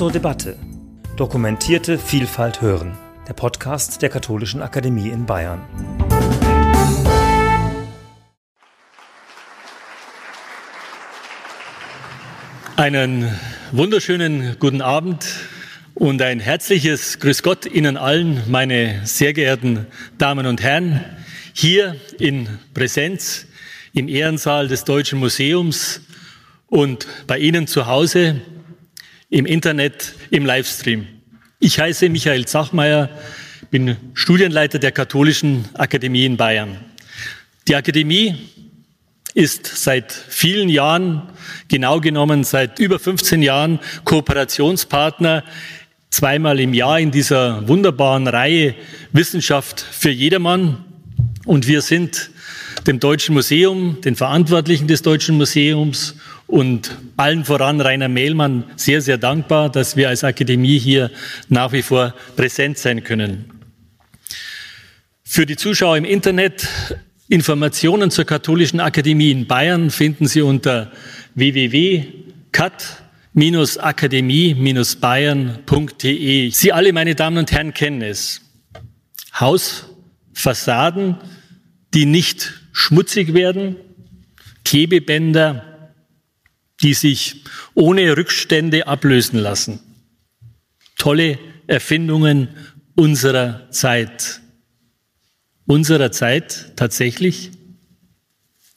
zur Debatte. Dokumentierte Vielfalt hören. Der Podcast der Katholischen Akademie in Bayern. Einen wunderschönen guten Abend und ein herzliches Grüß Gott Ihnen allen, meine sehr geehrten Damen und Herren, hier in Präsenz im Ehrensaal des Deutschen Museums und bei Ihnen zu Hause im Internet, im Livestream. Ich heiße Michael Zachmeier, bin Studienleiter der Katholischen Akademie in Bayern. Die Akademie ist seit vielen Jahren, genau genommen seit über 15 Jahren, Kooperationspartner zweimal im Jahr in dieser wunderbaren Reihe Wissenschaft für jedermann. Und wir sind dem Deutschen Museum, den Verantwortlichen des Deutschen Museums und allen voran Rainer Mehlmann sehr, sehr dankbar, dass wir als Akademie hier nach wie vor präsent sein können. Für die Zuschauer im Internet Informationen zur Katholischen Akademie in Bayern finden Sie unter www.kat-akademie-bayern.de. Sie alle, meine Damen und Herren, kennen es. Hausfassaden, die nicht schmutzig werden, Klebebänder, die sich ohne Rückstände ablösen lassen. Tolle Erfindungen unserer Zeit. Unserer Zeit tatsächlich.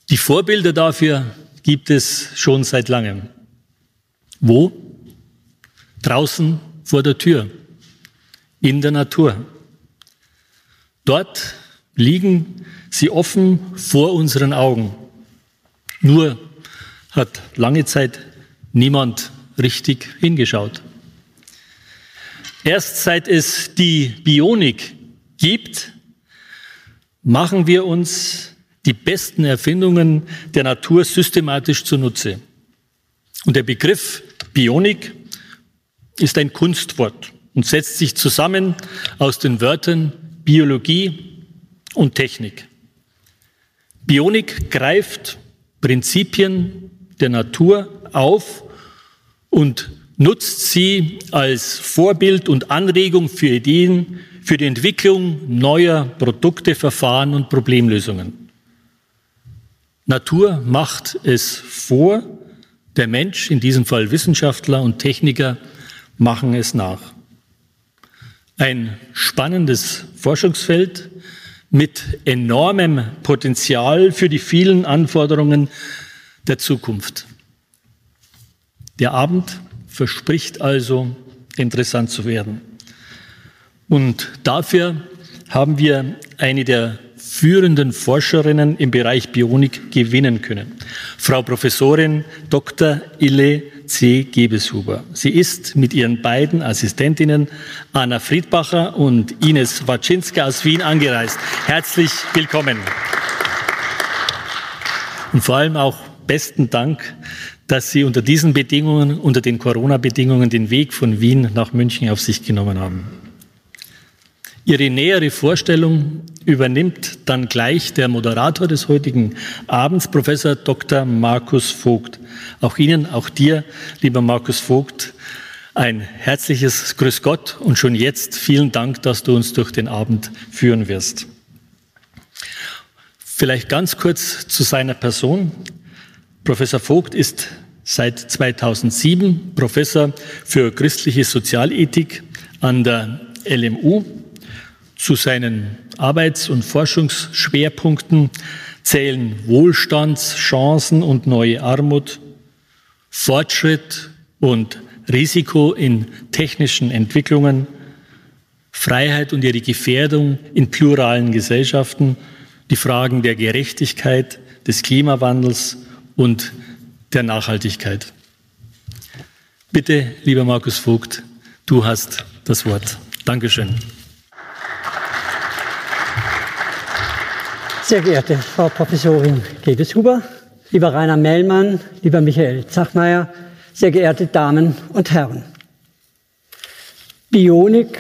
Die Vorbilder dafür gibt es schon seit langem. Wo? Draußen vor der Tür, in der Natur. Dort liegen sie offen vor unseren Augen. Nur hat lange Zeit niemand richtig hingeschaut. Erst seit es die Bionik gibt, machen wir uns die besten Erfindungen der Natur systematisch zunutze. Und der Begriff Bionik ist ein Kunstwort und setzt sich zusammen aus den Wörtern Biologie und Technik. Bionik greift Prinzipien der Natur auf und nutzt sie als Vorbild und Anregung für Ideen für die Entwicklung neuer Produkte, Verfahren und Problemlösungen. Natur macht es vor, der Mensch, in diesem Fall Wissenschaftler und Techniker, machen es nach. Ein spannendes Forschungsfeld mit enormem Potenzial für die vielen Anforderungen der Zukunft. Der Abend verspricht also interessant zu werden. Und dafür haben wir eine der führenden Forscherinnen im Bereich Bionik gewinnen können. Frau Professorin Dr. Ille C. Gebeshuber. Sie ist mit ihren beiden Assistentinnen Anna Friedbacher und Ines Waczynska aus Wien angereist. Herzlich willkommen. Und vor allem auch besten Dank, dass Sie unter diesen Bedingungen, unter den Corona-Bedingungen, den Weg von Wien nach München auf sich genommen haben. Ihre nähere Vorstellung übernimmt dann gleich der Moderator des heutigen Abends, Professor Dr. Markus Vogt. Auch Ihnen, auch dir, lieber Markus Vogt, ein herzliches Grüß Gott und schon jetzt vielen Dank, dass du uns durch den Abend führen wirst. Vielleicht ganz kurz zu seiner Person. Professor Vogt ist seit 2007 Professor für christliche Sozialethik an der LMU. Zu seinen Arbeits- und Forschungsschwerpunkten zählen Wohlstandschancen und neue Armut, Fortschritt und Risiko in technischen Entwicklungen, Freiheit und ihre Gefährdung in pluralen Gesellschaften, die Fragen der Gerechtigkeit, des Klimawandels und der Nachhaltigkeit. Bitte, lieber Markus Vogt, du hast das Wort. Dankeschön. Sehr geehrte Frau Professorin Gebeshuber, lieber Rainer Mellmann, lieber Michael Zachmeier, sehr geehrte Damen und Herren. Bionik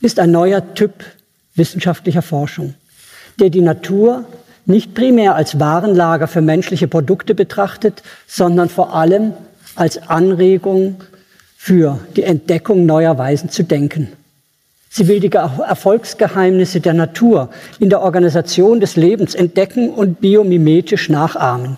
ist ein neuer Typ wissenschaftlicher Forschung, der die Natur nicht primär als Warenlager für menschliche Produkte betrachtet, sondern vor allem als Anregung für die Entdeckung neuer Weisen zu denken. Sie will die Erfolgsgeheimnisse der Natur in der Organisation des Lebens entdecken und biomimetisch nachahmen.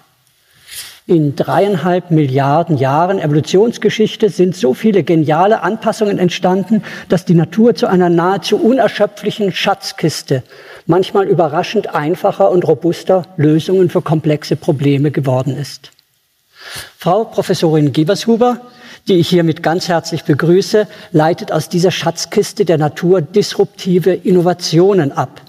In dreieinhalb Milliarden Jahren Evolutionsgeschichte sind so viele geniale Anpassungen entstanden, dass die Natur zu einer nahezu unerschöpflichen Schatzkiste manchmal überraschend einfacher und robuster Lösungen für komplexe Probleme geworden ist. Frau Professorin Giebershuber, die ich hiermit ganz herzlich begrüße, leitet aus dieser Schatzkiste der Natur disruptive Innovationen ab.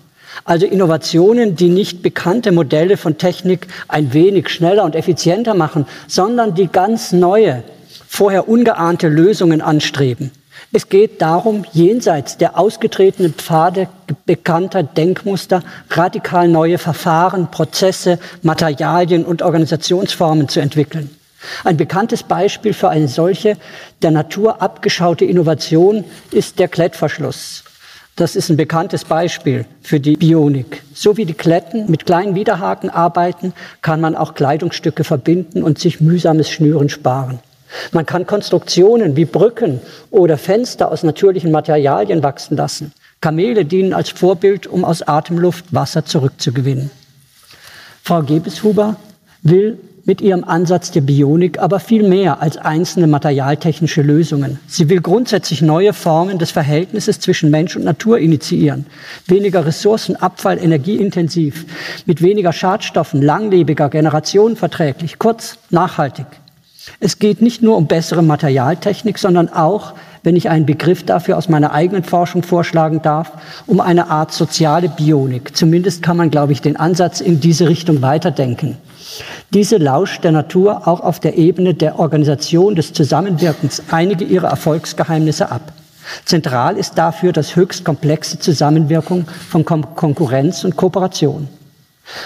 Also Innovationen, die nicht bekannte Modelle von Technik ein wenig schneller und effizienter machen, sondern die ganz neue, vorher ungeahnte Lösungen anstreben. Es geht darum, jenseits der ausgetretenen Pfade bekannter Denkmuster radikal neue Verfahren, Prozesse, Materialien und Organisationsformen zu entwickeln. Ein bekanntes Beispiel für eine solche der Natur abgeschaute Innovation ist der Klettverschluss. Das ist ein bekanntes Beispiel für die Bionik. So wie die Kletten mit kleinen Widerhaken arbeiten, kann man auch Kleidungsstücke verbinden und sich mühsames Schnüren sparen. Man kann Konstruktionen wie Brücken oder Fenster aus natürlichen Materialien wachsen lassen. Kamele dienen als Vorbild, um aus Atemluft Wasser zurückzugewinnen. Frau Gebeshuber will mit ihrem Ansatz der Bionik aber viel mehr als einzelne materialtechnische Lösungen. Sie will grundsätzlich neue Formen des Verhältnisses zwischen Mensch und Natur initiieren. Weniger Ressourcenabfall, energieintensiv, mit weniger Schadstoffen, langlebiger, generationenverträglich, kurz nachhaltig. Es geht nicht nur um bessere Materialtechnik, sondern auch, wenn ich einen Begriff dafür aus meiner eigenen Forschung vorschlagen darf, um eine Art soziale Bionik. Zumindest kann man, glaube ich, den Ansatz in diese Richtung weiterdenken. Diese lauscht der Natur auch auf der Ebene der Organisation des Zusammenwirkens einige ihrer Erfolgsgeheimnisse ab. Zentral ist dafür das höchst komplexe Zusammenwirkung von Konkurrenz und Kooperation.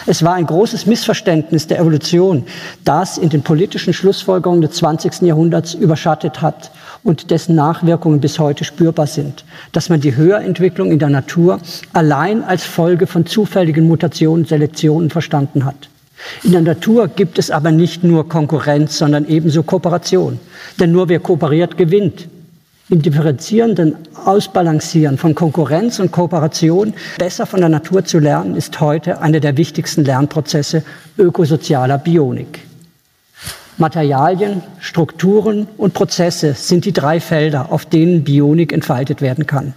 Es war ein großes Missverständnis der Evolution, das in den politischen Schlussfolgerungen des 20. Jahrhunderts überschattet hat und dessen Nachwirkungen bis heute spürbar sind, dass man die Höherentwicklung in der Natur allein als Folge von zufälligen Mutationen, Selektionen verstanden hat. In der Natur gibt es aber nicht nur Konkurrenz, sondern ebenso Kooperation. Denn nur wer kooperiert, gewinnt im differenzierenden Ausbalancieren von Konkurrenz und Kooperation besser von der Natur zu lernen, ist heute einer der wichtigsten Lernprozesse ökosozialer Bionik. Materialien, Strukturen und Prozesse sind die drei Felder, auf denen Bionik entfaltet werden kann.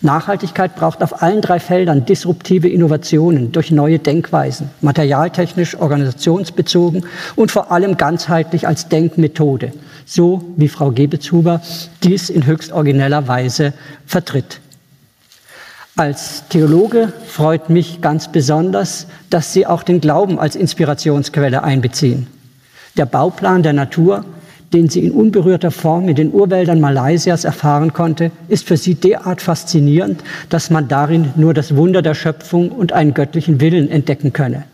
Nachhaltigkeit braucht auf allen drei Feldern disruptive Innovationen durch neue Denkweisen, materialtechnisch, organisationsbezogen und vor allem ganzheitlich als Denkmethode, so wie Frau Gebetshuber dies in höchst origineller Weise vertritt. Als Theologe freut mich ganz besonders, dass Sie auch den Glauben als Inspirationsquelle einbeziehen. Der Bauplan der Natur den sie in unberührter Form in den Urwäldern Malaysias erfahren konnte, ist für sie derart faszinierend, dass man darin nur das Wunder der Schöpfung und einen göttlichen Willen entdecken könne.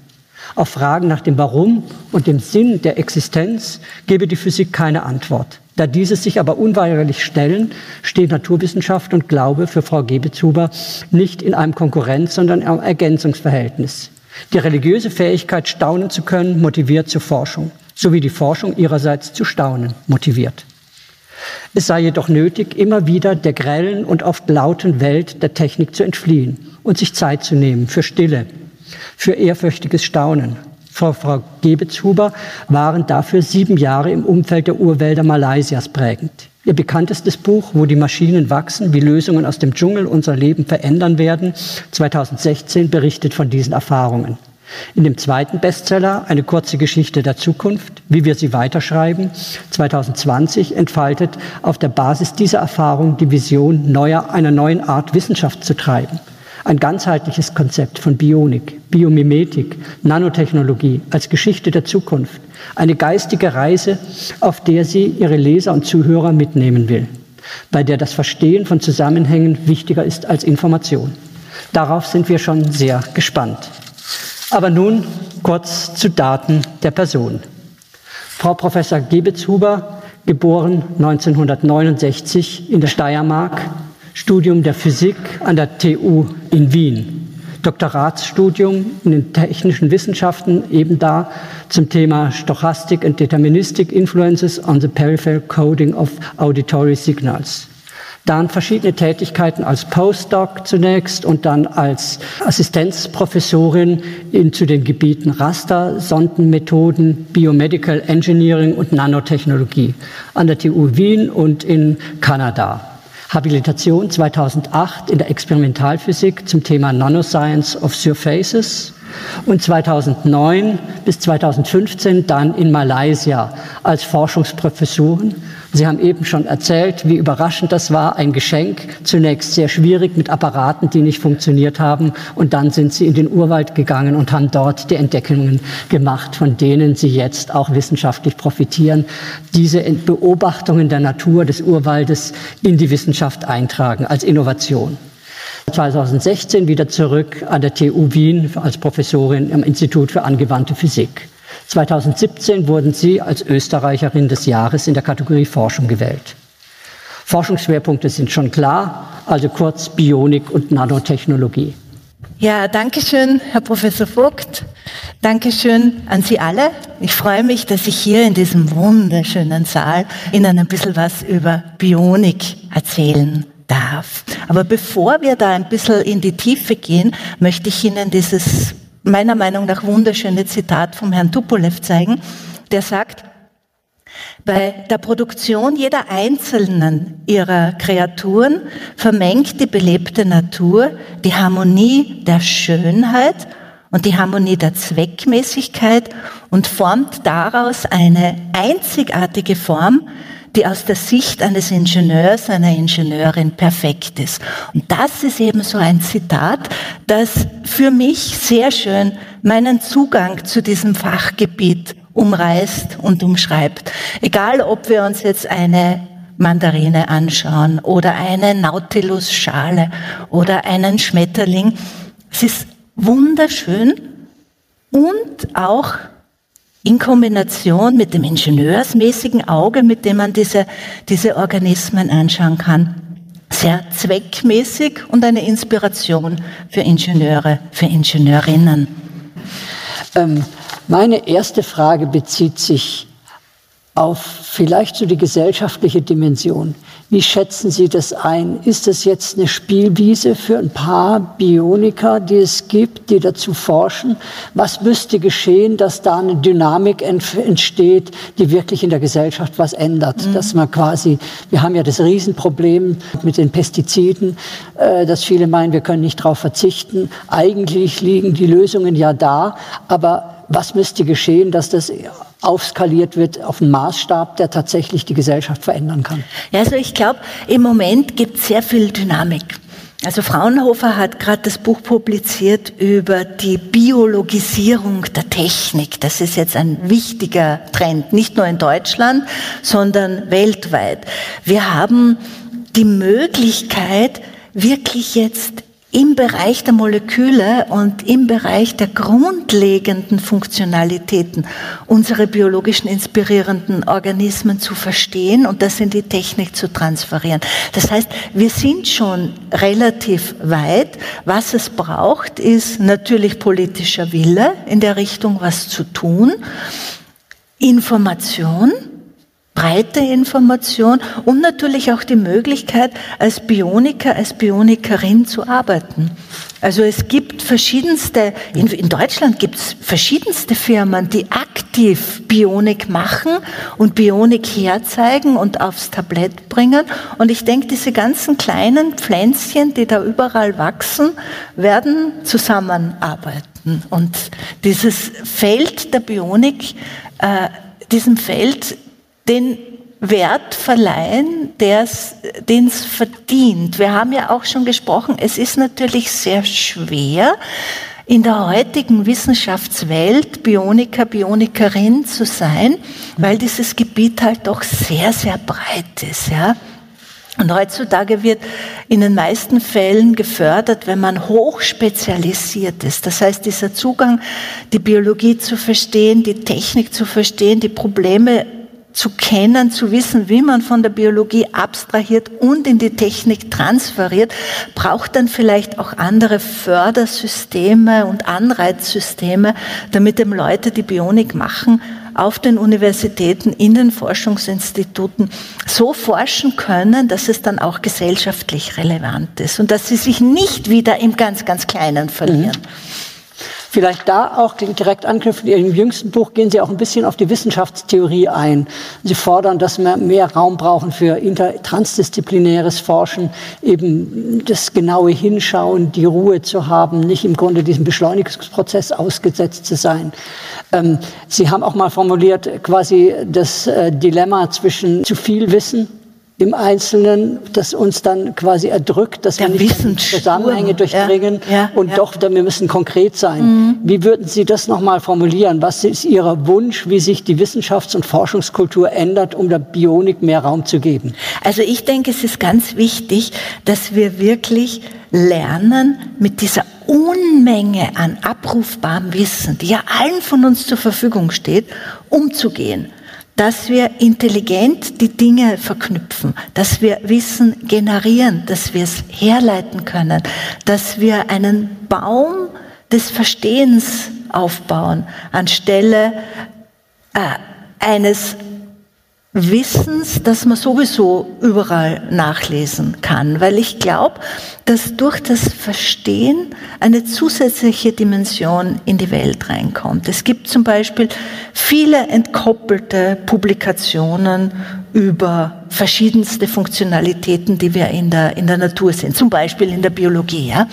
Auf Fragen nach dem Warum und dem Sinn der Existenz gebe die Physik keine Antwort. Da diese sich aber unweigerlich stellen, steht Naturwissenschaft und Glaube für Frau Gebetshuber nicht in einem Konkurrenz, sondern im Ergänzungsverhältnis. Die religiöse Fähigkeit, staunen zu können, motiviert zur Forschung sowie die Forschung ihrerseits zu staunen motiviert. Es sei jedoch nötig, immer wieder der grellen und oft lauten Welt der Technik zu entfliehen und sich Zeit zu nehmen für Stille, für ehrfürchtiges Staunen. Frau, Frau Gebetshuber waren dafür sieben Jahre im Umfeld der Urwälder Malaysias prägend. Ihr bekanntestes Buch, wo die Maschinen wachsen, wie Lösungen aus dem Dschungel unser Leben verändern werden, 2016 berichtet von diesen Erfahrungen. In dem zweiten Bestseller, Eine kurze Geschichte der Zukunft, wie wir sie weiterschreiben, 2020 entfaltet auf der Basis dieser Erfahrung die Vision neuer, einer neuen Art Wissenschaft zu treiben. Ein ganzheitliches Konzept von Bionik, Biomimetik, Nanotechnologie als Geschichte der Zukunft. Eine geistige Reise, auf der sie ihre Leser und Zuhörer mitnehmen will, bei der das Verstehen von Zusammenhängen wichtiger ist als Information. Darauf sind wir schon sehr gespannt. Aber nun kurz zu Daten der Person. Frau Professor Gebetshuber, geboren 1969 in der Steiermark, Studium der Physik an der TU in Wien. Doktoratsstudium in den technischen Wissenschaften eben da zum Thema Stochastic and Deterministic Influences on the Peripheral Coding of Auditory Signals. Dann verschiedene Tätigkeiten als Postdoc zunächst und dann als Assistenzprofessorin in, zu den Gebieten Raster, Sondenmethoden, Biomedical Engineering und Nanotechnologie an der TU Wien und in Kanada. Habilitation 2008 in der Experimentalphysik zum Thema Nanoscience of Surfaces und 2009 bis 2015 dann in Malaysia als Forschungsprofessuren Sie haben eben schon erzählt, wie überraschend das war. Ein Geschenk, zunächst sehr schwierig mit Apparaten, die nicht funktioniert haben. Und dann sind Sie in den Urwald gegangen und haben dort die Entdeckungen gemacht, von denen Sie jetzt auch wissenschaftlich profitieren. Diese Beobachtungen der Natur des Urwaldes in die Wissenschaft eintragen als Innovation. 2016 wieder zurück an der TU Wien als Professorin im Institut für angewandte Physik. 2017 wurden Sie als Österreicherin des Jahres in der Kategorie Forschung gewählt. Forschungsschwerpunkte sind schon klar, also kurz Bionik und Nanotechnologie. Ja, danke schön, Herr Professor Vogt. Dankeschön an Sie alle. Ich freue mich, dass ich hier in diesem wunderschönen Saal Ihnen ein bisschen was über Bionik erzählen darf. Aber bevor wir da ein bisschen in die Tiefe gehen, möchte ich Ihnen dieses meiner Meinung nach wunderschöne Zitat vom Herrn Tupolev zeigen, der sagt, bei der Produktion jeder einzelnen ihrer Kreaturen vermengt die belebte Natur die Harmonie der Schönheit und die Harmonie der Zweckmäßigkeit und formt daraus eine einzigartige Form, die aus der Sicht eines Ingenieurs, einer Ingenieurin perfekt ist. Und das ist eben so ein Zitat, das für mich sehr schön meinen Zugang zu diesem Fachgebiet umreißt und umschreibt. Egal, ob wir uns jetzt eine Mandarine anschauen oder eine Nautilus-Schale oder einen Schmetterling. Es ist wunderschön und auch in Kombination mit dem ingenieursmäßigen Auge, mit dem man diese, diese Organismen anschauen kann, sehr zweckmäßig und eine Inspiration für Ingenieure, für Ingenieurinnen. Ähm, meine erste Frage bezieht sich auf vielleicht so die gesellschaftliche Dimension. Wie schätzen Sie das ein? Ist das jetzt eine Spielwiese für ein paar Bioniker, die es gibt, die dazu forschen? Was müsste geschehen, dass da eine Dynamik entsteht, die wirklich in der Gesellschaft was ändert? Mhm. Dass man quasi, wir haben ja das Riesenproblem mit den Pestiziden, äh, dass viele meinen, wir können nicht darauf verzichten. Eigentlich liegen die Lösungen ja da, aber was müsste geschehen, dass das aufskaliert wird auf einen Maßstab, der tatsächlich die Gesellschaft verändern kann? Ja, also ich glaube, im Moment gibt es sehr viel Dynamik. Also Fraunhofer hat gerade das Buch publiziert über die Biologisierung der Technik. Das ist jetzt ein wichtiger Trend, nicht nur in Deutschland, sondern weltweit. Wir haben die Möglichkeit, wirklich jetzt im Bereich der Moleküle und im Bereich der grundlegenden Funktionalitäten unsere biologischen inspirierenden Organismen zu verstehen und das in die Technik zu transferieren. Das heißt, wir sind schon relativ weit. Was es braucht, ist natürlich politischer Wille in der Richtung, was zu tun, Information, breite Information und natürlich auch die Möglichkeit, als Bioniker, als Bionikerin zu arbeiten. Also es gibt verschiedenste, in, in Deutschland gibt es verschiedenste Firmen, die aktiv Bionik machen und Bionik herzeigen und aufs Tablett bringen. Und ich denke, diese ganzen kleinen Pflänzchen, die da überall wachsen, werden zusammenarbeiten. Und dieses Feld der Bionik, äh, diesem Feld den Wert verleihen, den es verdient. Wir haben ja auch schon gesprochen, es ist natürlich sehr schwer, in der heutigen Wissenschaftswelt Bioniker, Bionikerin zu sein, weil dieses Gebiet halt doch sehr, sehr breit ist. Ja? Und heutzutage wird in den meisten Fällen gefördert, wenn man hochspezialisiert ist. Das heißt, dieser Zugang, die Biologie zu verstehen, die Technik zu verstehen, die Probleme zu kennen, zu wissen, wie man von der Biologie abstrahiert und in die Technik transferiert, braucht dann vielleicht auch andere Fördersysteme und Anreizsysteme, damit eben Leute, die Bionik machen, auf den Universitäten, in den Forschungsinstituten so forschen können, dass es dann auch gesellschaftlich relevant ist und dass sie sich nicht wieder im ganz, ganz Kleinen verlieren. Mhm. Vielleicht da auch direkt anknüpfen. In Ihrem jüngsten Buch gehen Sie auch ein bisschen auf die Wissenschaftstheorie ein. Sie fordern, dass wir mehr Raum brauchen für transdisziplinäres Forschen, eben das genaue Hinschauen, die Ruhe zu haben, nicht im Grunde diesem Beschleunigungsprozess ausgesetzt zu sein. Ähm, Sie haben auch mal formuliert quasi das äh, Dilemma zwischen zu viel Wissen im Einzelnen, das uns dann quasi erdrückt, dass Der wir nicht Zusammenhänge durchdringen ja, ja, und ja. doch, wir müssen konkret sein. Mhm. Wie würden Sie das nochmal formulieren? Was ist Ihr Wunsch, wie sich die Wissenschafts- und Forschungskultur ändert, um der Bionik mehr Raum zu geben? Also ich denke, es ist ganz wichtig, dass wir wirklich lernen, mit dieser Unmenge an abrufbarem Wissen, die ja allen von uns zur Verfügung steht, umzugehen dass wir intelligent die Dinge verknüpfen, dass wir Wissen generieren, dass wir es herleiten können, dass wir einen Baum des Verstehens aufbauen, anstelle äh, eines Wissens, das man sowieso überall nachlesen kann, weil ich glaube, dass durch das Verstehen eine zusätzliche Dimension in die Welt reinkommt. Es gibt zum Beispiel viele entkoppelte Publikationen über verschiedenste Funktionalitäten, die wir in der, in der Natur sehen, zum Beispiel in der Biologie. Ja?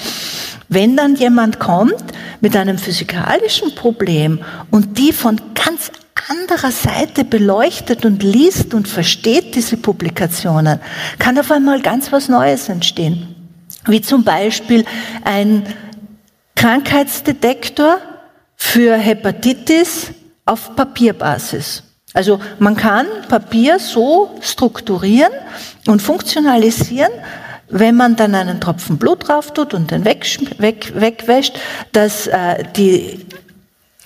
Wenn dann jemand kommt mit einem physikalischen Problem und die von ganz anderer Seite beleuchtet und liest und versteht diese Publikationen, kann auf einmal ganz was Neues entstehen. Wie zum Beispiel ein Krankheitsdetektor für Hepatitis auf Papierbasis. Also man kann Papier so strukturieren und funktionalisieren, wenn man dann einen Tropfen Blut drauf tut und den weg, weg, wegwäscht, dass äh, die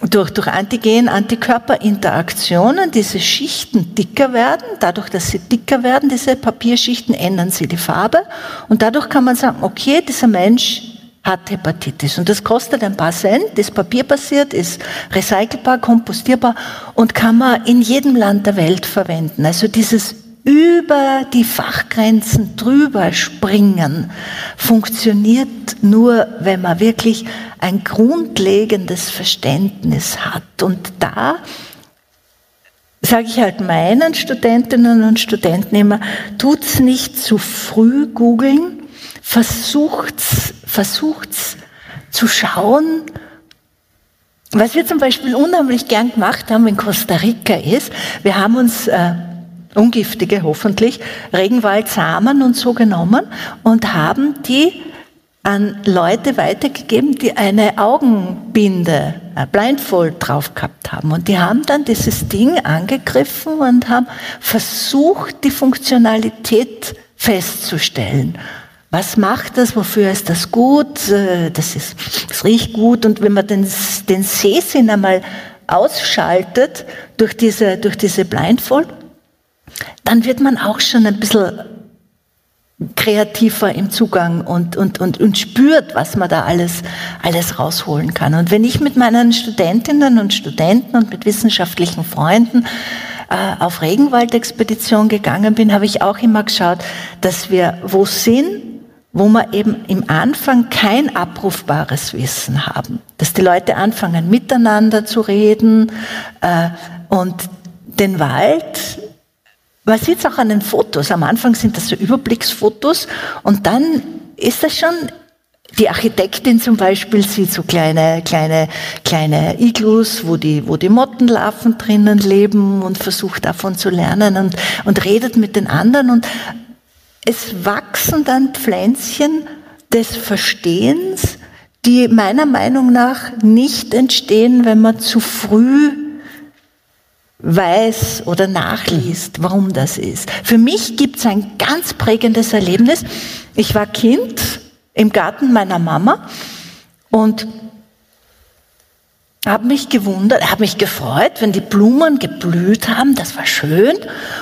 durch, durch Antigen-Antikörperinteraktionen diese Schichten dicker werden. Dadurch, dass sie dicker werden, diese Papierschichten, ändern sie die Farbe. Und dadurch kann man sagen, okay, dieser Mensch hat Hepatitis. Und das kostet ein paar Cent, ist papierbasiert, ist recycelbar, kompostierbar und kann man in jedem Land der Welt verwenden. Also dieses über die Fachgrenzen drüber springen funktioniert nur, wenn man wirklich ein grundlegendes Verständnis hat. Und da sage ich halt meinen Studentinnen und Studenten immer, tut's nicht zu früh googeln, versucht's, versucht's zu schauen, was wir zum Beispiel unheimlich gern gemacht haben in Costa Rica ist, wir haben uns äh, ungiftige hoffentlich, Regenwaldsamen und so genommen und haben die an Leute weitergegeben, die eine Augenbinde, ein Blindfold drauf gehabt haben. Und die haben dann dieses Ding angegriffen und haben versucht, die Funktionalität festzustellen. Was macht das? Wofür ist das gut? Äh, das, ist, das riecht gut. Und wenn man den, den Sehsinn einmal ausschaltet durch diese, durch diese Blindfold, dann wird man auch schon ein bisschen kreativer im Zugang und, und, und, und spürt, was man da alles, alles rausholen kann. Und wenn ich mit meinen Studentinnen und Studenten und mit wissenschaftlichen Freunden äh, auf Regenwaldexpedition gegangen bin, habe ich auch immer geschaut, dass wir wo sind, wo wir eben im Anfang kein abrufbares Wissen haben. Dass die Leute anfangen, miteinander zu reden äh, und den Wald man sieht es auch an den Fotos. Am Anfang sind das so Überblicksfotos und dann ist das schon die Architektin zum Beispiel sieht so kleine, kleine, kleine Iglus, wo die, wo die Mottenlarven drinnen leben und versucht davon zu lernen und, und redet mit den anderen und es wachsen dann Pflänzchen des Verstehens, die meiner Meinung nach nicht entstehen, wenn man zu früh weiß oder nachliest, warum das ist. Für mich gibt es ein ganz prägendes Erlebnis. Ich war Kind im Garten meiner Mama und habe mich gewundert, habe mich gefreut, wenn die Blumen geblüht haben, das war schön.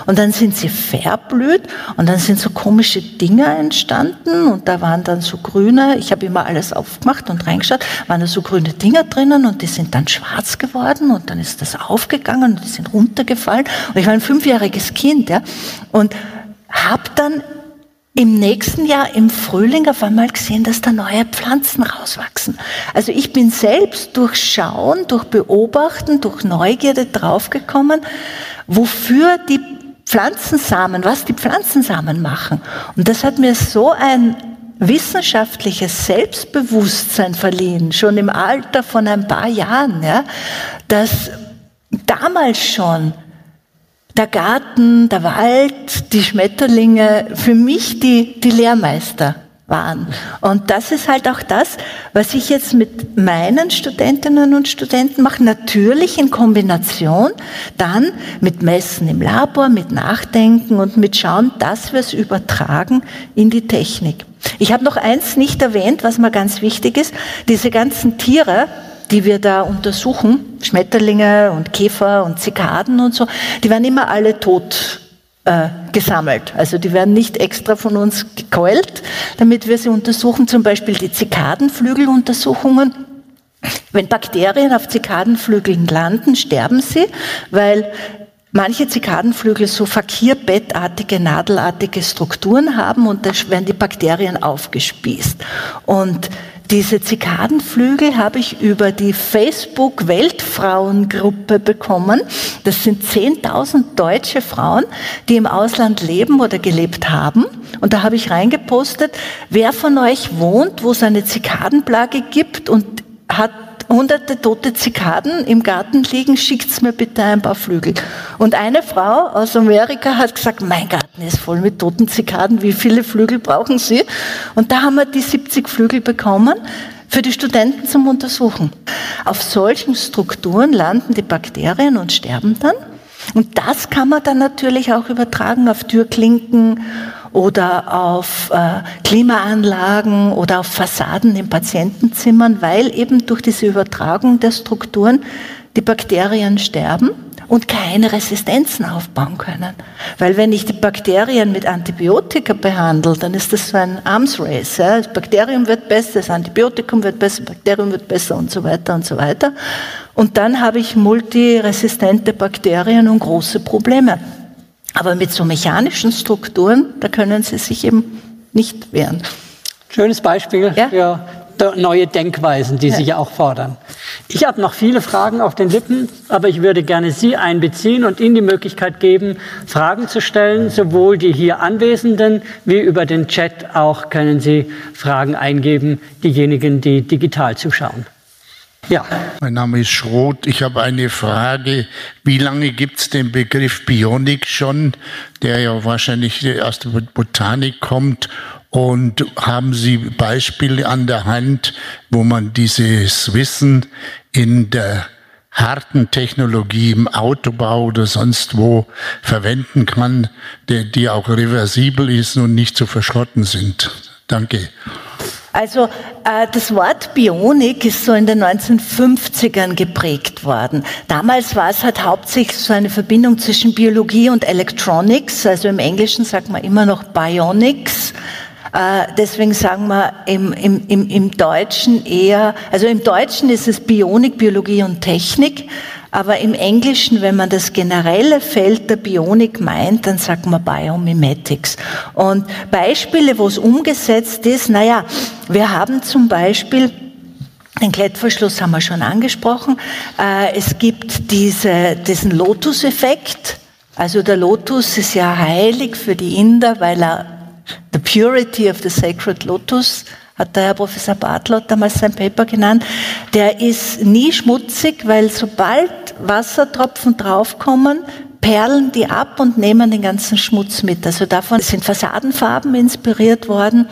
Und dann sind sie verblüht und dann sind so komische Dinge entstanden und da waren dann so grüne, ich habe immer alles aufgemacht und reingeschaut, waren da so grüne Dinger drinnen und die sind dann schwarz geworden und dann ist das aufgegangen und die sind runtergefallen. Und ich war ein fünfjähriges Kind, ja, und habe dann im nächsten Jahr im Frühling auf einmal gesehen, dass da neue Pflanzen rauswachsen. Also ich bin selbst durch Schauen, durch Beobachten, durch Neugierde draufgekommen, wofür die Pflanzensamen, was die Pflanzensamen machen. Und das hat mir so ein wissenschaftliches Selbstbewusstsein verliehen, schon im Alter von ein paar Jahren, ja, dass damals schon der Garten, der Wald, die Schmetterlinge für mich die, die Lehrmeister waren. Und das ist halt auch das, was ich jetzt mit meinen Studentinnen und Studenten mache, natürlich in Kombination dann mit Messen im Labor, mit Nachdenken und mit Schauen, dass wir es übertragen in die Technik. Ich habe noch eins nicht erwähnt, was mir ganz wichtig ist. Diese ganzen Tiere, die wir da untersuchen, Schmetterlinge und Käfer und Zikaden und so, die werden immer alle tot äh, gesammelt. Also die werden nicht extra von uns gekeult, damit wir sie untersuchen, zum Beispiel die Zikadenflügeluntersuchungen. Wenn Bakterien auf Zikadenflügeln landen, sterben sie, weil manche Zikadenflügel so fakierbettartige, nadelartige Strukturen haben und da werden die Bakterien aufgespießt. Und diese Zikadenflügel habe ich über die Facebook Weltfrauengruppe bekommen. Das sind 10.000 deutsche Frauen, die im Ausland leben oder gelebt haben. Und da habe ich reingepostet, wer von euch wohnt, wo es eine Zikadenplage gibt und hat hunderte tote Zikaden im Garten liegen, schickt's mir bitte ein paar Flügel. Und eine Frau aus Amerika hat gesagt, mein Garten ist voll mit toten Zikaden, wie viele Flügel brauchen Sie? Und da haben wir die 70 Flügel bekommen für die Studenten zum Untersuchen. Auf solchen Strukturen landen die Bakterien und sterben dann. Und das kann man dann natürlich auch übertragen auf Türklinken oder auf äh, Klimaanlagen oder auf Fassaden in Patientenzimmern, weil eben durch diese Übertragung der Strukturen die Bakterien sterben und keine Resistenzen aufbauen können. Weil wenn ich die Bakterien mit Antibiotika behandle, dann ist das so ein Arms Race. Ja? Das Bakterium wird besser, das Antibiotikum wird besser, das Bakterium wird besser und so weiter und so weiter. Und dann habe ich multiresistente Bakterien und große Probleme. Aber mit so mechanischen Strukturen, da können sie sich eben nicht wehren. Schönes Beispiel ja? für neue Denkweisen, die ja. sich ja auch fordern. Ich habe noch viele Fragen auf den Lippen, aber ich würde gerne Sie einbeziehen und Ihnen die Möglichkeit geben, Fragen zu stellen, sowohl die hier Anwesenden wie über den Chat auch können Sie Fragen eingeben, diejenigen, die digital zuschauen. Ja. Mein Name ist Schroth. Ich habe eine Frage. Wie lange gibt es den Begriff Bionik schon, der ja wahrscheinlich aus der Botanik kommt? Und haben Sie Beispiele an der Hand, wo man dieses Wissen in der harten Technologie im Autobau oder sonst wo verwenden kann, die, auch reversibel ist und nicht zu verschrotten sind? Danke. Also äh, das Wort Bionik ist so in den 1950ern geprägt worden. Damals war es halt hauptsächlich so eine Verbindung zwischen Biologie und Electronics. Also im Englischen sagt man immer noch Bionics. Äh, deswegen sagen wir im, im, im, im Deutschen eher, also im Deutschen ist es Bionik, Biologie und Technik. Aber im Englischen, wenn man das generelle Feld der Bionik meint, dann sagt man Biomimetics. Und Beispiele, wo es umgesetzt ist, naja, wir haben zum Beispiel den Klettverschluss haben wir schon angesprochen. Äh, es gibt diese, diesen Lotus-Effekt. Also der Lotus ist ja heilig für die Inder, weil er the purity of the sacred Lotus hat der Herr Professor Bartlott damals sein Paper genannt, der ist nie schmutzig, weil sobald Wassertropfen draufkommen, perlen die ab und nehmen den ganzen Schmutz mit. Also davon sind Fassadenfarben inspiriert worden.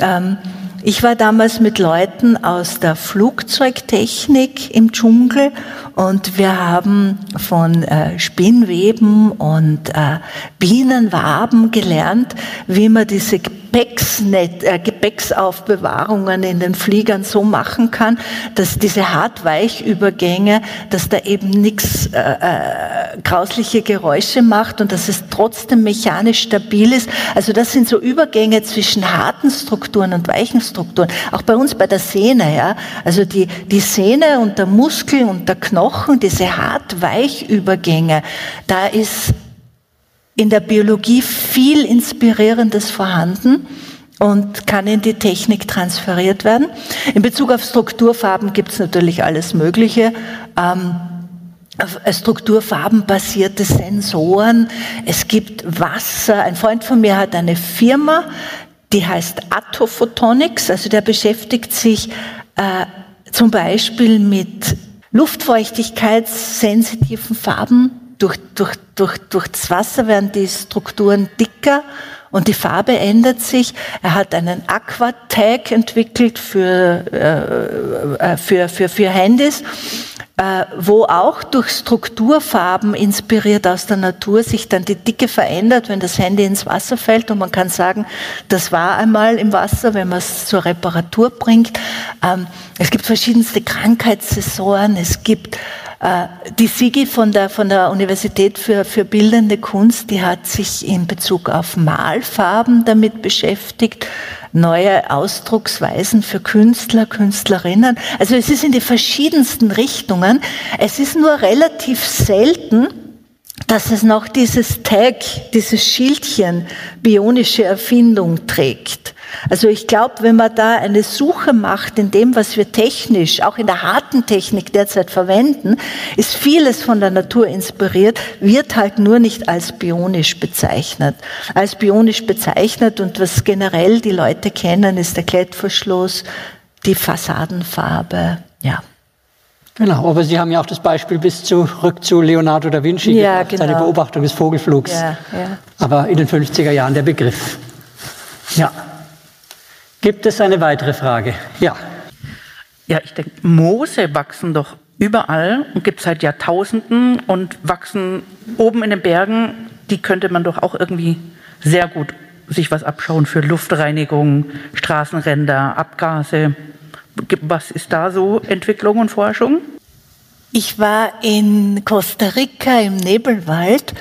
Ähm, ich war damals mit Leuten aus der Flugzeugtechnik im Dschungel und wir haben von äh, Spinnweben und äh, Bienenwaben gelernt, wie man diese Gepäcksnet, äh, Gepäcksaufbewahrungen in den Fliegern so machen kann, dass diese Hart-Weich-Übergänge, dass da eben nichts äh, äh, grausliche Geräusche macht und dass es trotzdem mechanisch stabil ist. Also das sind so Übergänge zwischen harten Strukturen und weichen Strukturen. Auch bei uns bei der Sehne, ja. Also die, die Sehne und der Muskel und der Knochen, diese hart-weich-Übergänge, da ist in der Biologie viel Inspirierendes vorhanden und kann in die Technik transferiert werden. In Bezug auf Strukturfarben gibt es natürlich alles Mögliche. Ähm, strukturfarbenbasierte Sensoren. Es gibt Wasser. Ein Freund von mir hat eine Firma, die heißt Attophotonics. Also der beschäftigt sich äh, zum Beispiel mit luftfeuchtigkeitssensitiven Farben durch, durch, durch, durch das Wasser werden die Strukturen dicker und die Farbe ändert sich. Er hat einen Aquatag entwickelt für, äh, äh, für, für, für Handys, äh, wo auch durch Strukturfarben inspiriert aus der Natur sich dann die Dicke verändert, wenn das Handy ins Wasser fällt und man kann sagen, das war einmal im Wasser, wenn man es zur Reparatur bringt. Ähm, es gibt verschiedenste Krankheitssensoren, es gibt die Sigi von der, von der Universität für, für Bildende Kunst, die hat sich in Bezug auf Malfarben damit beschäftigt, neue Ausdrucksweisen für Künstler, Künstlerinnen. Also es ist in die verschiedensten Richtungen. Es ist nur relativ selten, dass es noch dieses Tag, dieses Schildchen bionische Erfindung trägt. Also ich glaube, wenn man da eine Suche macht in dem, was wir technisch, auch in der harten Technik derzeit verwenden, ist vieles von der Natur inspiriert, wird halt nur nicht als bionisch bezeichnet. Als bionisch bezeichnet und was generell die Leute kennen, ist der Klettverschluss, die Fassadenfarbe, ja. Genau, aber Sie haben ja auch das Beispiel bis zurück zu Leonardo da Vinci ja, gemacht, genau. seine Beobachtung des Vogelflugs. Ja, ja. Aber in den 50er Jahren der Begriff. Ja. Gibt es eine weitere Frage? Ja. Ja, ich denke, Moose wachsen doch überall und gibt es seit Jahrtausenden und wachsen oben in den Bergen. Die könnte man doch auch irgendwie sehr gut sich was abschauen für Luftreinigung, Straßenränder, Abgase. Was ist da so Entwicklung und Forschung? Ich war in Costa Rica im Nebelwald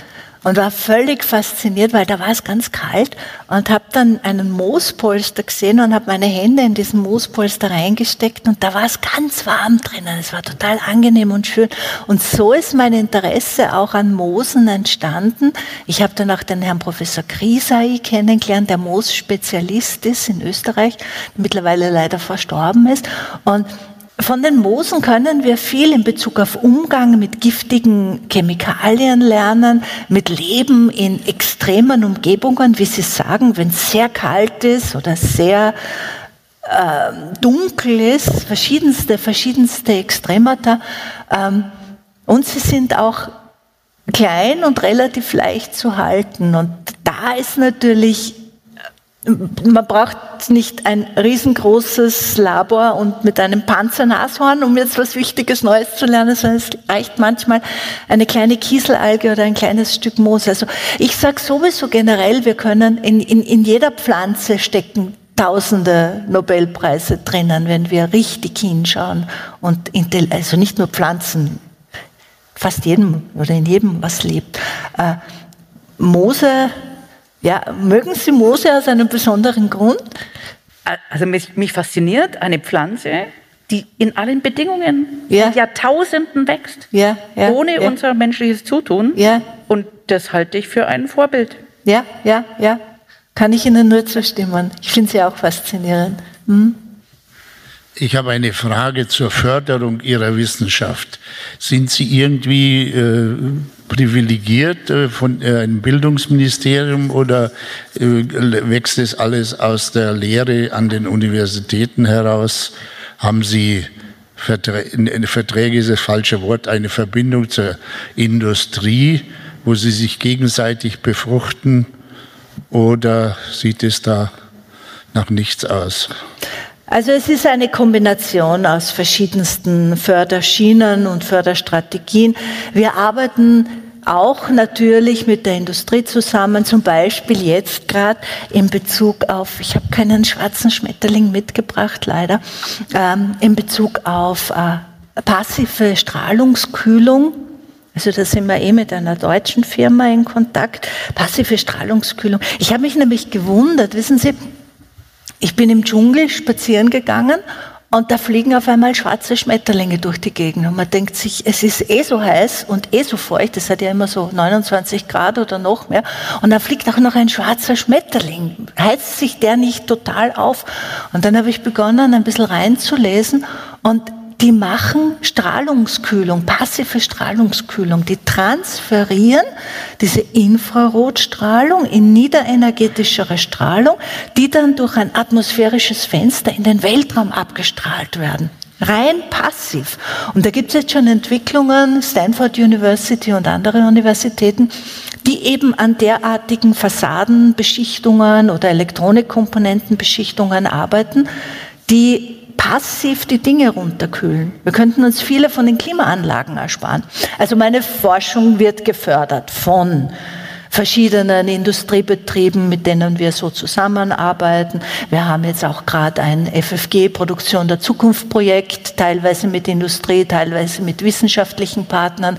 und war völlig fasziniert, weil da war es ganz kalt und habe dann einen Moospolster gesehen und habe meine Hände in diesen Moospolster reingesteckt und da war es ganz warm drinnen. Es war total angenehm und schön und so ist mein Interesse auch an Moosen entstanden. Ich habe dann auch den Herrn Professor Grisai kennengelernt, der Moosspezialist ist in Österreich, mittlerweile leider verstorben ist und von den Moosen können wir viel in Bezug auf Umgang mit giftigen Chemikalien lernen, mit Leben in extremen Umgebungen, wie Sie sagen, wenn es sehr kalt ist oder sehr äh, dunkel ist, verschiedenste, verschiedenste Extremata. Ähm, und sie sind auch klein und relativ leicht zu halten. Und da ist natürlich man braucht nicht ein riesengroßes Labor und mit einem Panzernashorn, um jetzt was Wichtiges Neues zu lernen, sondern es reicht manchmal eine kleine Kieselalge oder ein kleines Stück Moos. Also ich sage sowieso generell, wir können in, in, in jeder Pflanze stecken tausende Nobelpreise drinnen, wenn wir richtig hinschauen und also nicht nur Pflanzen, fast jedem oder in jedem, was lebt. Äh, Moose ja, mögen Sie Moose aus einem besonderen Grund? Also mich, mich fasziniert eine Pflanze, die in allen Bedingungen ja. Jahrtausenden wächst, ja, ja, ohne unser menschliches Zutun. Und das halte ich für ein Vorbild. Ja, ja, ja. Kann ich Ihnen nur zustimmen. Ich finde sie auch faszinierend. Hm? Ich habe eine Frage zur Förderung Ihrer Wissenschaft. Sind Sie irgendwie äh, privilegiert äh, von äh, einem Bildungsministerium oder äh, wächst es alles aus der Lehre an den Universitäten heraus? Haben Sie Verträge, Verträge ist das falsche Wort, eine Verbindung zur Industrie, wo Sie sich gegenseitig befruchten? Oder sieht es da nach nichts aus? Also es ist eine Kombination aus verschiedensten Förderschienen und Förderstrategien. Wir arbeiten auch natürlich mit der Industrie zusammen, zum Beispiel jetzt gerade in Bezug auf, ich habe keinen schwarzen Schmetterling mitgebracht, leider, ähm, in Bezug auf äh, passive Strahlungskühlung. Also da sind wir eh mit einer deutschen Firma in Kontakt. Passive Strahlungskühlung. Ich habe mich nämlich gewundert, wissen Sie, ich bin im Dschungel spazieren gegangen und da fliegen auf einmal schwarze Schmetterlinge durch die Gegend. Und man denkt sich, es ist eh so heiß und eh so feucht. Es hat ja immer so 29 Grad oder noch mehr. Und da fliegt auch noch ein schwarzer Schmetterling. Heizt sich der nicht total auf? Und dann habe ich begonnen, ein bisschen reinzulesen. Und die machen Strahlungskühlung, passive Strahlungskühlung. Die transferieren diese Infrarotstrahlung in niederenergetischere Strahlung, die dann durch ein atmosphärisches Fenster in den Weltraum abgestrahlt werden. Rein passiv. Und da gibt es jetzt schon Entwicklungen, Stanford University und andere Universitäten, die eben an derartigen Fassadenbeschichtungen oder Elektronikkomponentenbeschichtungen arbeiten, die passiv die Dinge runterkühlen. Wir könnten uns viele von den Klimaanlagen ersparen. Also meine Forschung wird gefördert von verschiedenen Industriebetrieben, mit denen wir so zusammenarbeiten. Wir haben jetzt auch gerade ein FFG Produktion der Zukunft Projekt, teilweise mit Industrie, teilweise mit wissenschaftlichen Partnern,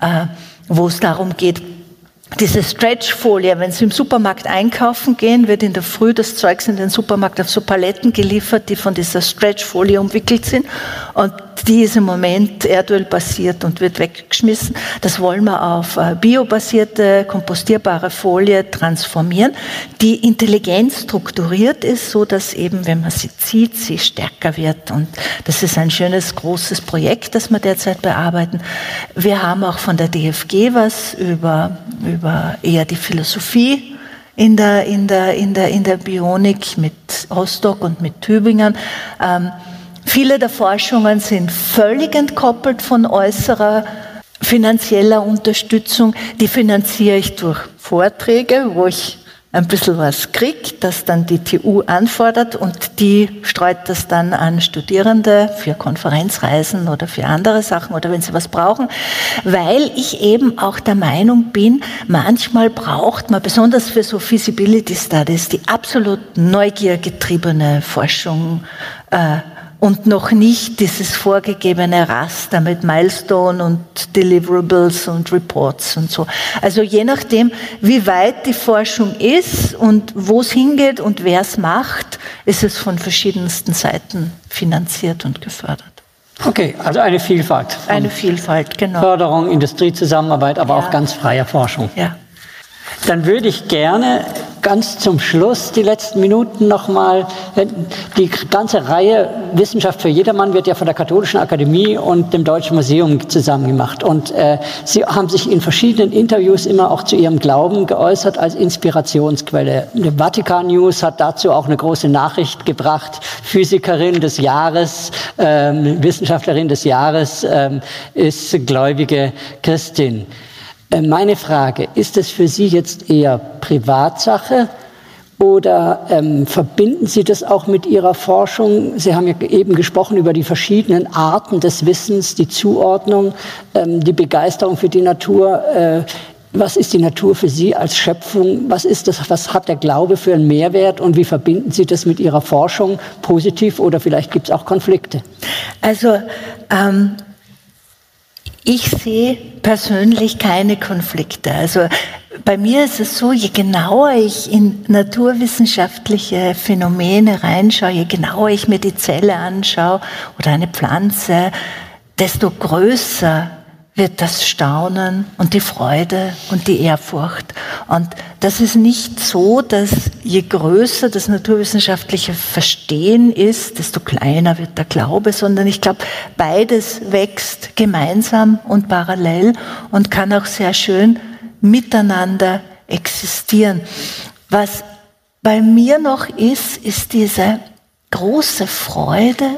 äh, wo es darum geht, diese Stretchfolie, wenn Sie im Supermarkt einkaufen gehen, wird in der Früh das Zeugs in den Supermarkt auf so Paletten geliefert, die von dieser Stretchfolie umwickelt sind. Und die ist im Moment Erdöl basiert und wird weggeschmissen. Das wollen wir auf äh, biobasierte, kompostierbare Folie transformieren, die intelligent strukturiert ist, so dass eben, wenn man sie zieht, sie stärker wird. Und das ist ein schönes, großes Projekt, das wir derzeit bearbeiten. Wir haben auch von der DFG was über, über eher die Philosophie in der, in der, in der, in der Bionik mit Rostock und mit Tübingen. Ähm, Viele der Forschungen sind völlig entkoppelt von äußerer finanzieller Unterstützung. Die finanziere ich durch Vorträge, wo ich ein bisschen was kriege, das dann die TU anfordert und die streut das dann an Studierende für Konferenzreisen oder für andere Sachen oder wenn sie was brauchen, weil ich eben auch der Meinung bin, manchmal braucht man besonders für so Feasibility Studies die absolut neugiergetriebene Forschung. Äh, und noch nicht dieses vorgegebene Raster mit Milestone und Deliverables und Reports und so. Also je nachdem, wie weit die Forschung ist und wo es hingeht und wer es macht, ist es von verschiedensten Seiten finanziert und gefördert. Okay, also eine Vielfalt. Eine Vielfalt, genau. Förderung, Industriezusammenarbeit, aber ja. auch ganz freie Forschung. Ja. Dann würde ich gerne ganz zum Schluss die letzten Minuten nochmal, äh, die ganze Reihe Wissenschaft für jedermann wird ja von der Katholischen Akademie und dem Deutschen Museum zusammen gemacht. Und äh, Sie haben sich in verschiedenen Interviews immer auch zu Ihrem Glauben geäußert als Inspirationsquelle. Die Vatikan News hat dazu auch eine große Nachricht gebracht. Physikerin des Jahres, ähm, Wissenschaftlerin des Jahres ähm, ist gläubige Christin. Äh, meine Frage, ist es für Sie jetzt eher Privatsache oder ähm, verbinden Sie das auch mit Ihrer Forschung? Sie haben ja eben gesprochen über die verschiedenen Arten des Wissens, die Zuordnung, ähm, die Begeisterung für die Natur. Äh, was ist die Natur für Sie als Schöpfung? Was ist das? Was hat der Glaube für einen Mehrwert? Und wie verbinden Sie das mit Ihrer Forschung positiv oder vielleicht gibt es auch Konflikte? Also ähm, ich sehe persönlich keine Konflikte. Also bei mir ist es so, je genauer ich in naturwissenschaftliche Phänomene reinschaue, je genauer ich mir die Zelle anschaue oder eine Pflanze, desto größer wird das Staunen und die Freude und die Ehrfurcht. Und das ist nicht so, dass je größer das naturwissenschaftliche Verstehen ist, desto kleiner wird der Glaube, sondern ich glaube, beides wächst gemeinsam und parallel und kann auch sehr schön miteinander existieren. Was bei mir noch ist, ist diese große Freude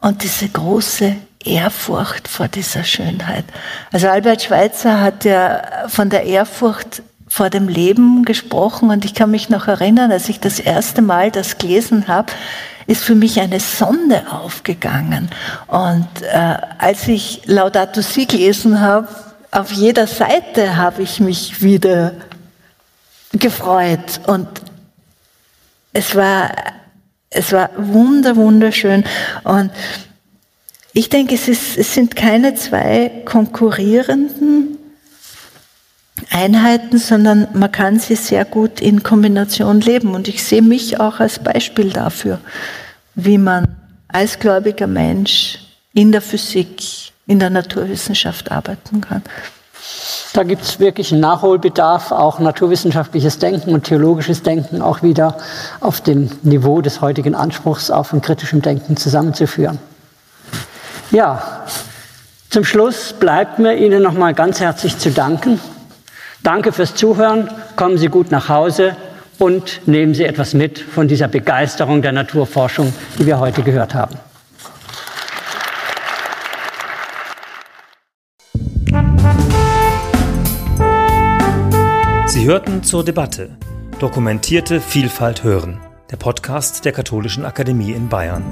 und diese große Ehrfurcht vor dieser Schönheit. Also Albert Schweitzer hat ja von der Ehrfurcht vor dem Leben gesprochen und ich kann mich noch erinnern, als ich das erste Mal das gelesen habe, ist für mich eine Sonde aufgegangen. Und äh, als ich Laudato Si gelesen habe, auf jeder Seite habe ich mich wieder gefreut und es war, es war wunder, wunderschön und ich denke, es, ist, es sind keine zwei konkurrierenden Einheiten, sondern man kann sie sehr gut in Kombination leben. Und ich sehe mich auch als Beispiel dafür, wie man als gläubiger Mensch in der Physik, in der Naturwissenschaft arbeiten kann. Da gibt es wirklich einen Nachholbedarf, auch naturwissenschaftliches Denken und theologisches Denken auch wieder auf dem Niveau des heutigen Anspruchs auf ein kritischem Denken zusammenzuführen. Ja, zum Schluss bleibt mir Ihnen nochmal ganz herzlich zu danken. Danke fürs Zuhören, kommen Sie gut nach Hause und nehmen Sie etwas mit von dieser Begeisterung der Naturforschung, die wir heute gehört haben. Sie hörten zur Debatte Dokumentierte Vielfalt hören, der Podcast der Katholischen Akademie in Bayern.